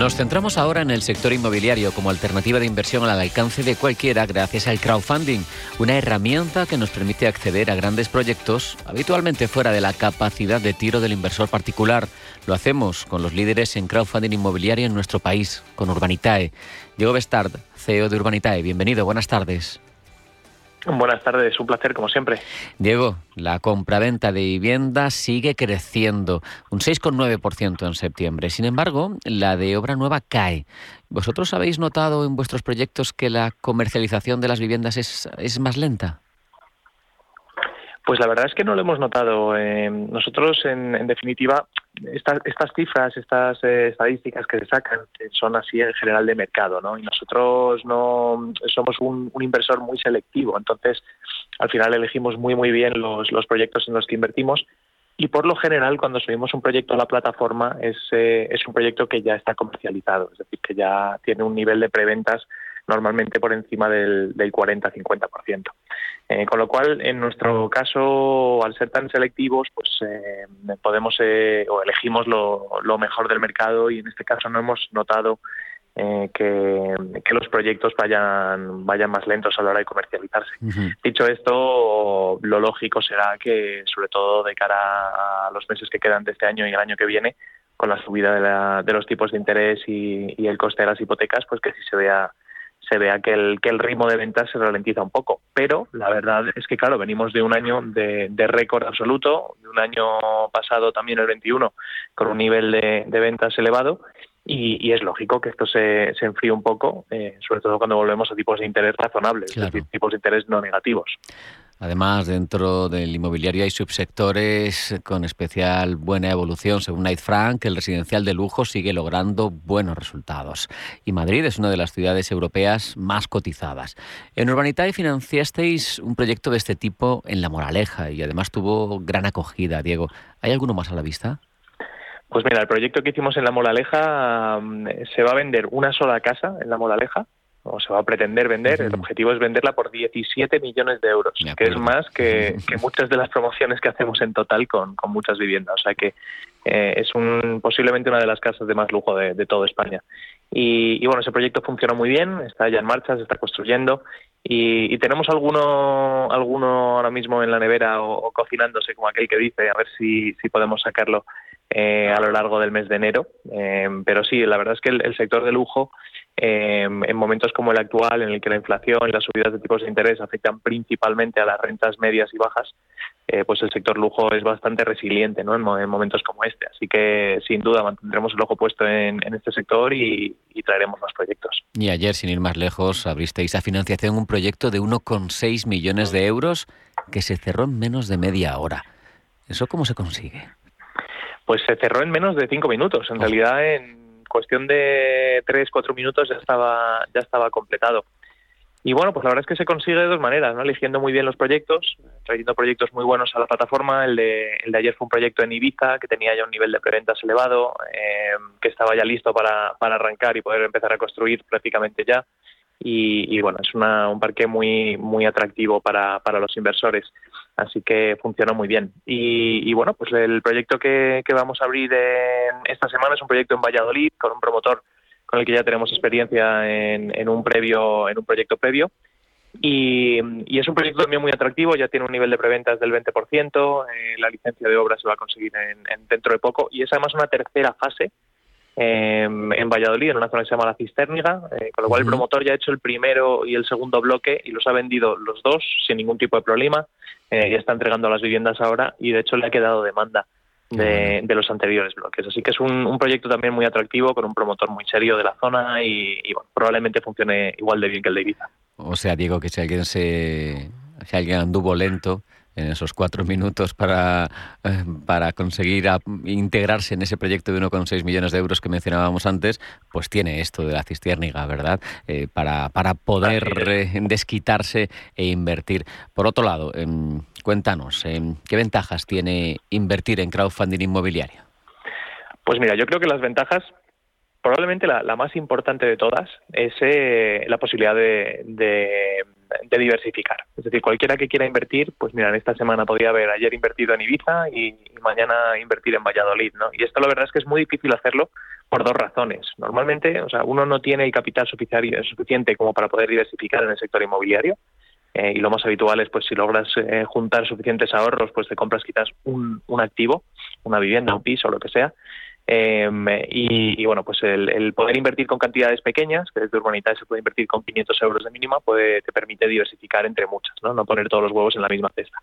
Nos centramos ahora en el sector inmobiliario como alternativa de inversión al alcance de cualquiera gracias al crowdfunding, una herramienta que nos permite acceder a grandes proyectos habitualmente fuera de la capacidad de tiro del inversor particular. Lo hacemos con los líderes en crowdfunding inmobiliario en nuestro país, con Urbanitae. Diego Bestard, CEO de Urbanitae, bienvenido, buenas tardes. Buenas tardes, un placer como siempre. Diego, la compraventa de vivienda sigue creciendo, un 6,9% en septiembre. Sin embargo, la de obra nueva cae. ¿Vosotros habéis notado en vuestros proyectos que la comercialización de las viviendas es, es más lenta? Pues la verdad es que no lo hemos notado. Eh, nosotros, en, definitiva, estas, estas cifras, estas eh, estadísticas que se sacan, son así en general de mercado, ¿no? Y nosotros no somos un, inversor muy selectivo, entonces al final elegimos muy muy bien los, los proyectos en los que invertimos y por lo general cuando subimos un proyecto a la plataforma es, eh, es un proyecto que ya está comercializado, es decir, que ya tiene un nivel de preventas normalmente por encima del, del 40-50%. Eh, con lo cual, en nuestro caso, al ser tan selectivos, pues eh, podemos eh, o elegimos lo, mejor del mercado y en este caso no hemos notado que, los proyectos vayan vayan más lentos a la hora de comercializarse. Dicho esto, lo lógico será que, sobre todo de cara a los meses que quedan de este año y el año que viene, con la subida de, los tipos de interés y, y, el coste de las hipotecas, pues que sí se vea se vea que el, que el ritmo de ventas se ralentiza un poco. Pero la verdad es que, claro, venimos de un año de, récord absoluto, de un año pasado también el 21, con un nivel de, ventas elevado. Y, es lógico que esto se, se enfríe un poco, eh, sobre todo cuando volvemos a tipos de interés razonables, es decir, tipos de interés no negativos. Además, dentro del inmobiliario hay subsectores con especial buena evolución. Según Knight Frank, el residencial de lujo sigue logrando buenos resultados. Y Madrid es una de las ciudades europeas más cotizadas. En Urbanitae financiasteis un proyecto de este tipo en La Moraleja y además tuvo gran acogida. Diego, ¿hay alguno más a la vista? Pues mira, el proyecto que hicimos en La Moraleja mm, se va a vender una sola casa en La Moraleja o se va a pretender vender, el objetivo es venderla por 17 millones de euros, que es más que, muchas de las promociones que hacemos en total con, muchas viviendas. O sea que eh, es un, posiblemente una de las casas de más lujo de, de toda España. Y, bueno, ese proyecto funciona muy bien, está ya en marcha, se está construyendo y, tenemos alguno, alguno ahora mismo en la nevera o, cocinándose, como aquel que dice, a ver si, si podemos sacarlo eh, a lo largo del mes de enero. Eh, pero sí, la verdad es que el sector de lujo Em, en momentos como el actual, en el que la inflación y las subidas de tipos de interés afectan principalmente a las rentas medias y bajas, eh, pues el sector lujo es bastante resiliente ¿no? en, momentos como este. Así que, sin duda, mantendremos el ojo puesto en, este sector y, traeremos más proyectos. Y ayer, sin ir más lejos, abristeis a financiación un proyecto de 1,6 millones de euros que se cerró en menos de media hora. ¿Eso cómo se consigue? Pues se cerró en menos de cinco minutos. En oh. realidad, en cuestión de tres, cuatro minutos ya estaba, ya estaba completado. Y bueno, pues la verdad es que se consigue de dos maneras, ¿no? Eligiendo muy bien los proyectos, trayendo proyectos muy buenos a la plataforma. El de, el de ayer fue un proyecto en Ibiza que tenía ya un nivel de preventas elevado, eh, que estaba ya listo para, para arrancar y poder empezar a construir prácticamente ya. Y, bueno, es una, un parque muy, muy atractivo para, para los inversores así que funcionó muy bien. Y, bueno, pues el proyecto que, vamos a abrir esta semana es un proyecto en Valladolid con un promotor con el que ya tenemos experiencia en, un previo, en un proyecto previo. Y, es un proyecto también muy atractivo, ya tiene un nivel de preventas del 20%, eh, la licencia de obra se va a conseguir en, dentro de poco y es además una tercera fase en Valladolid, en una zona que se llama La Cisterniga, eh, con lo cual el promotor ya ha hecho el primero y el segundo bloque y los ha vendido los dos sin ningún tipo de problema. Eh, ya está entregando las viviendas ahora y de hecho le ha quedado demanda de, los anteriores bloques. Así que es un, proyecto también muy atractivo con un promotor muy serio de la zona y, probablemente funcione igual de bien que el de Ibiza. O sea, Diego, que si alguien se si alguien anduvo lento, en esos cuatro minutos para, eh, para conseguir integrarse en ese proyecto de 1,6 millones de euros que mencionábamos antes, pues tiene esto de la cistiérniga, ¿verdad? Eh, para, para poder eh, desquitarse e invertir. Por otro lado, em, cuéntanos, em, ¿qué ventajas tiene invertir en crowdfunding inmobiliario? Pues mira, yo creo que las ventajas probablemente la, más importante de todas es eh, la posibilidad de, diversificar. Es decir, cualquiera que quiera invertir, pues mira, en esta semana podría haber ayer invertido en Ibiza y, mañana invertir en Valladolid, ¿no? Y esto la verdad es que es muy difícil hacerlo por dos razones. Normalmente, o sea, uno no tiene el capital suficiente como para poder diversificar en el sector inmobiliario. Eh, y lo más habitual es, pues, si logras eh, juntar suficientes ahorros, pues te compras quizás un, un activo, una vivienda, un piso, o lo que sea, Em, y, bueno, pues el, poder invertir con cantidades pequeñas, que desde Urbanitae se puede invertir con 500 euros de mínima, puede, te permite diversificar entre muchas, ¿no? no poner todos los huevos en la misma cesta.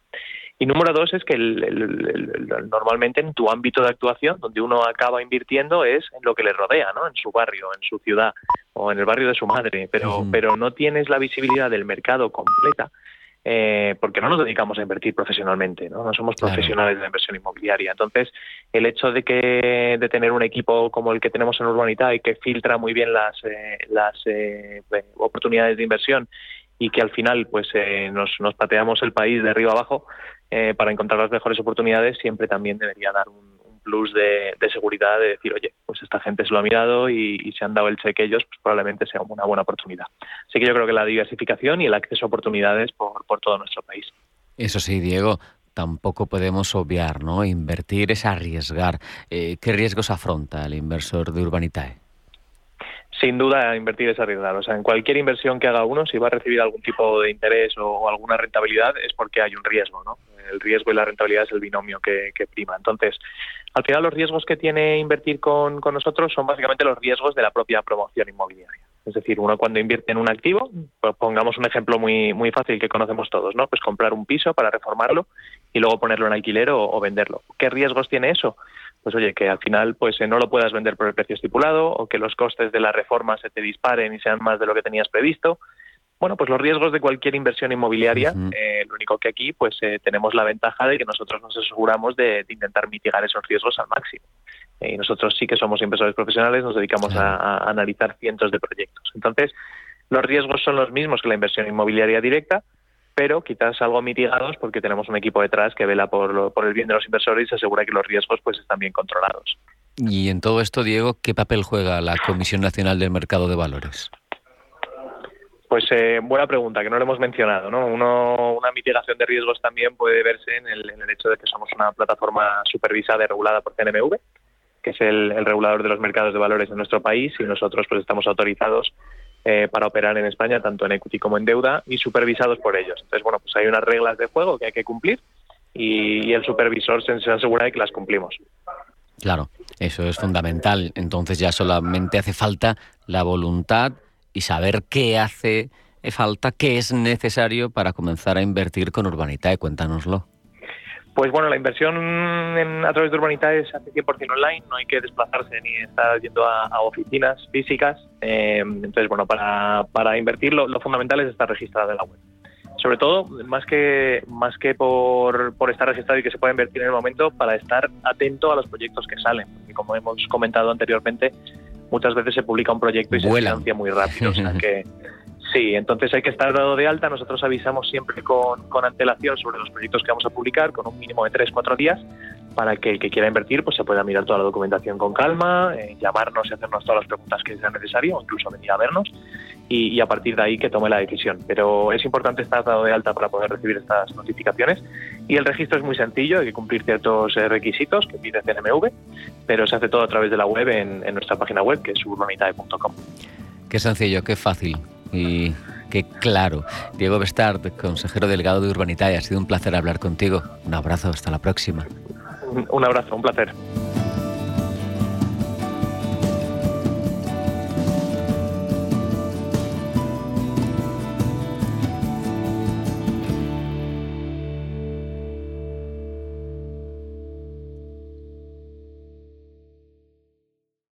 Y número dos es que normalmente en tu ámbito de actuación, donde uno acaba invirtiendo, es en lo que le rodea, ¿no? en su barrio, en su ciudad o en el barrio de su madre, pero, pero no tienes la visibilidad del mercado completa eh, porque no nos dedicamos a invertir profesionalmente, ¿no? No somos profesionales de la inversión inmobiliaria. Entonces, el hecho de que de tener un equipo como el que tenemos en Urbanita y que filtra muy bien las, eh, las eh, oportunidades de inversión y que al final pues nos, nos pateamos el país de arriba abajo para encontrar las mejores oportunidades, siempre también debería dar un, plus de, seguridad de decir, oye, pues esta gente se lo ha mirado y, se han dado el cheque ellos, pues probablemente sea una buena oportunidad. Así que yo creo que la diversificación y el acceso a oportunidades por, todo nuestro país. Eso sí, Diego, tampoco podemos obviar, ¿no? Invertir es arriesgar. Eh, ¿Qué riesgos afronta el inversor de Urbanitae? Sin duda, invertir es arriesgar. O sea, en cualquier inversión que haga uno, si va a recibir algún tipo de interés o, alguna rentabilidad, es porque hay un riesgo, ¿no? El riesgo y la rentabilidad es el binomio que, prima. Entonces, al final, los riesgos que tiene invertir con, nosotros son básicamente los riesgos de la propia promoción inmobiliaria. Es decir, uno cuando invierte en un activo, pues pongamos un ejemplo muy muy fácil que conocemos todos, ¿no? Pues comprar un piso para reformarlo y luego ponerlo en alquiler o venderlo. ¿Qué riesgos tiene eso? pues oye, que al final pues eh, no lo puedas vender por el precio estipulado o que los costes de la reforma se te disparen y sean más de lo que tenías previsto. Bueno, pues los riesgos de cualquier inversión inmobiliaria, eh, lo único que aquí pues eh, tenemos la ventaja de que nosotros nos aseguramos de, intentar mitigar esos riesgos al máximo. Y nosotros sí que somos inversores profesionales, nos dedicamos a analizar cientos de proyectos. Entonces, los riesgos son los mismos que la inversión inmobiliaria directa, pero quizás algo mitigados porque tenemos un equipo detrás que vela por, por el bien de los inversores y se asegura que los riesgos pues están bien controlados. Y en todo esto, Diego, ¿qué papel juega la Comisión Nacional del Mercado de Valores? Pues eh, buena pregunta, que no lo hemos mencionado. ¿no? una mitigación de riesgos también puede verse en el, hecho de que somos una plataforma supervisada y regulada por CNMV, es el, regulador de los mercados de valores de nuestro país, y nosotros pues estamos autorizados eh, para operar en España, tanto en equity como en deuda, y supervisados por ellos. Entonces, bueno, pues hay unas reglas de juego que hay que cumplir y, el supervisor se, asegura de que las cumplimos. Claro, eso es fundamental. Entonces ya solamente hace falta la voluntad y saber qué hace falta, qué es necesario para comenzar a invertir con Urbanitae. Cuéntanoslo. Pues bueno, la inversión a través de Urbanitae se hace 100% online, no hay que desplazarse ni estar yendo a, oficinas físicas. Eh, entonces, bueno, para, para invertir lo, fundamental es estar registrado en la web. Sobre todo, más que, más que por, por estar registrado y que se pueda invertir en el momento, para estar atento a los proyectos que salen. Y como hemos comentado anteriormente, muchas veces se publica un proyecto y se financia muy rápido. O sea que Sí, entonces hay que estar dado de alta. Nosotros avisamos siempre con, antelación sobre los proyectos que vamos a publicar, con un mínimo de 3-4 días, para que el que quiera invertir pues se pueda mirar toda la documentación con calma, eh, llamarnos y hacernos todas las preguntas que sea necesario, o incluso venir a vernos, y, a partir de ahí que tome la decisión. Pero es importante estar dado de alta para poder recibir estas notificaciones. Y el registro es muy sencillo, hay que cumplir ciertos eh, requisitos que pide CNMV, pero se hace todo a través de la web en, nuestra página web, que es urbanitae.com. Qué sencillo, qué fácil y qué claro. Diego Bestard, consejero delegado de Urbanitae, ha sido un placer hablar contigo. Un abrazo, hasta la próxima. Un abrazo, un placer.